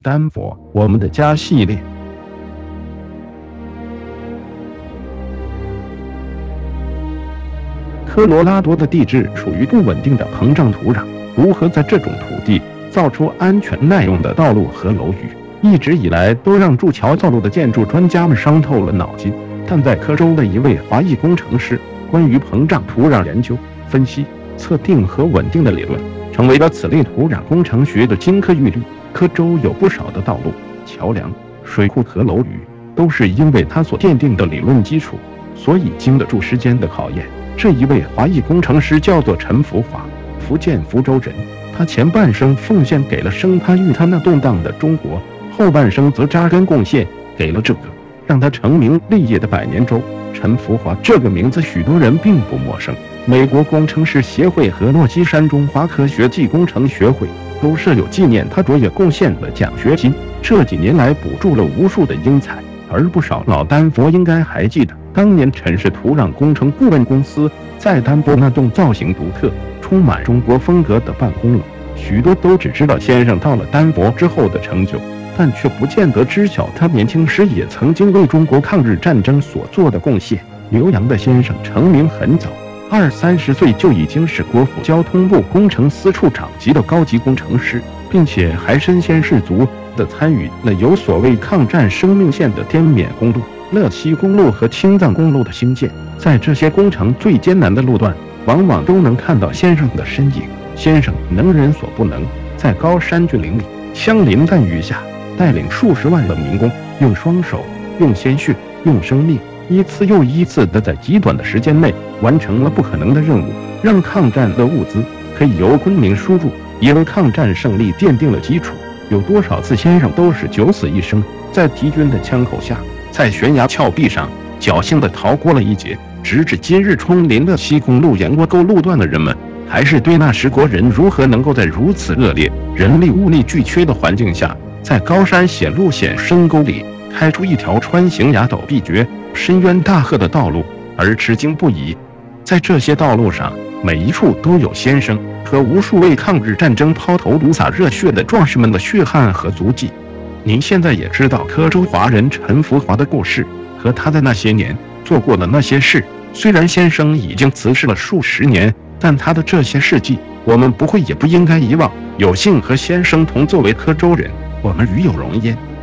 丹佛，我们的家系列。科罗拉多的地质属于不稳定的膨胀土壤，如何在这种土地造出安全耐用的道路和楼宇，一直以来都让筑桥造路的建筑专家们伤透了脑筋。但在科州的一位华裔工程师关于膨胀土壤研究、分析、测定和稳定的理论，成为了此类土壤工程学的金科玉律。科州有不少的道路、桥梁、水库和楼宇，都是因为他所奠定的理论基础，所以经得住时间的考验。这一位华裔工程师叫做陈福华，福建福州人。他前半生奉献给了生他育他那动荡的中国，后半生则扎根贡献给了这个让他成名立业的百年州。陈福华这个名字，许多人并不陌生。美国工程师协会和洛基山中华科学技工程学会。都设有纪念他卓越贡献的奖学金，这几年来补助了无数的英才，而不少老丹佛应该还记得，当年陈氏土壤工程顾问公司在丹佛那栋造型独特、充满中国风格的办公楼，许多都只知道先生到了丹佛之后的成就，但却不见得知晓他年轻时也曾经为中国抗日战争所做的贡献。刘洋的先生成名很早。二三十岁就已经是国府交通部工程司处长级的高级工程师，并且还身先士卒地参与了有所谓抗战生命线的滇缅公路、乐西公路和青藏公路的兴建。在这些工程最艰难的路段，往往都能看到先生的身影。先生能人所不能，在高山峻岭里，枪林弹雨下，带领数十万的民工，用双手、用鲜血、用生命。一次又一次地在极短的时间内完成了不可能的任务，让抗战的物资可以由昆明输入，也为抗战胜利奠定了基础。有多少次先生都是九死一生，在敌军的枪口下，在悬崖峭壁上侥幸地逃过了一劫。直至今日，冲临乐西公路盐窝沟路段的人们，还是对那时国人如何能够在如此恶劣、人力物力俱缺的环境下，在高山险路险深沟里开出一条穿行崖陡壁绝。深渊大壑的道路而吃惊不已，在这些道路上，每一处都有先生和无数为抗日战争抛头颅洒热血的壮士们的血汗和足迹。您现在也知道科州华人陈福华的故事和他在那些年做过的那些事。虽然先生已经辞世了数十年，但他的这些事迹，我们不会也不应该遗忘。有幸和先生同作为科州人，我们与有容焉。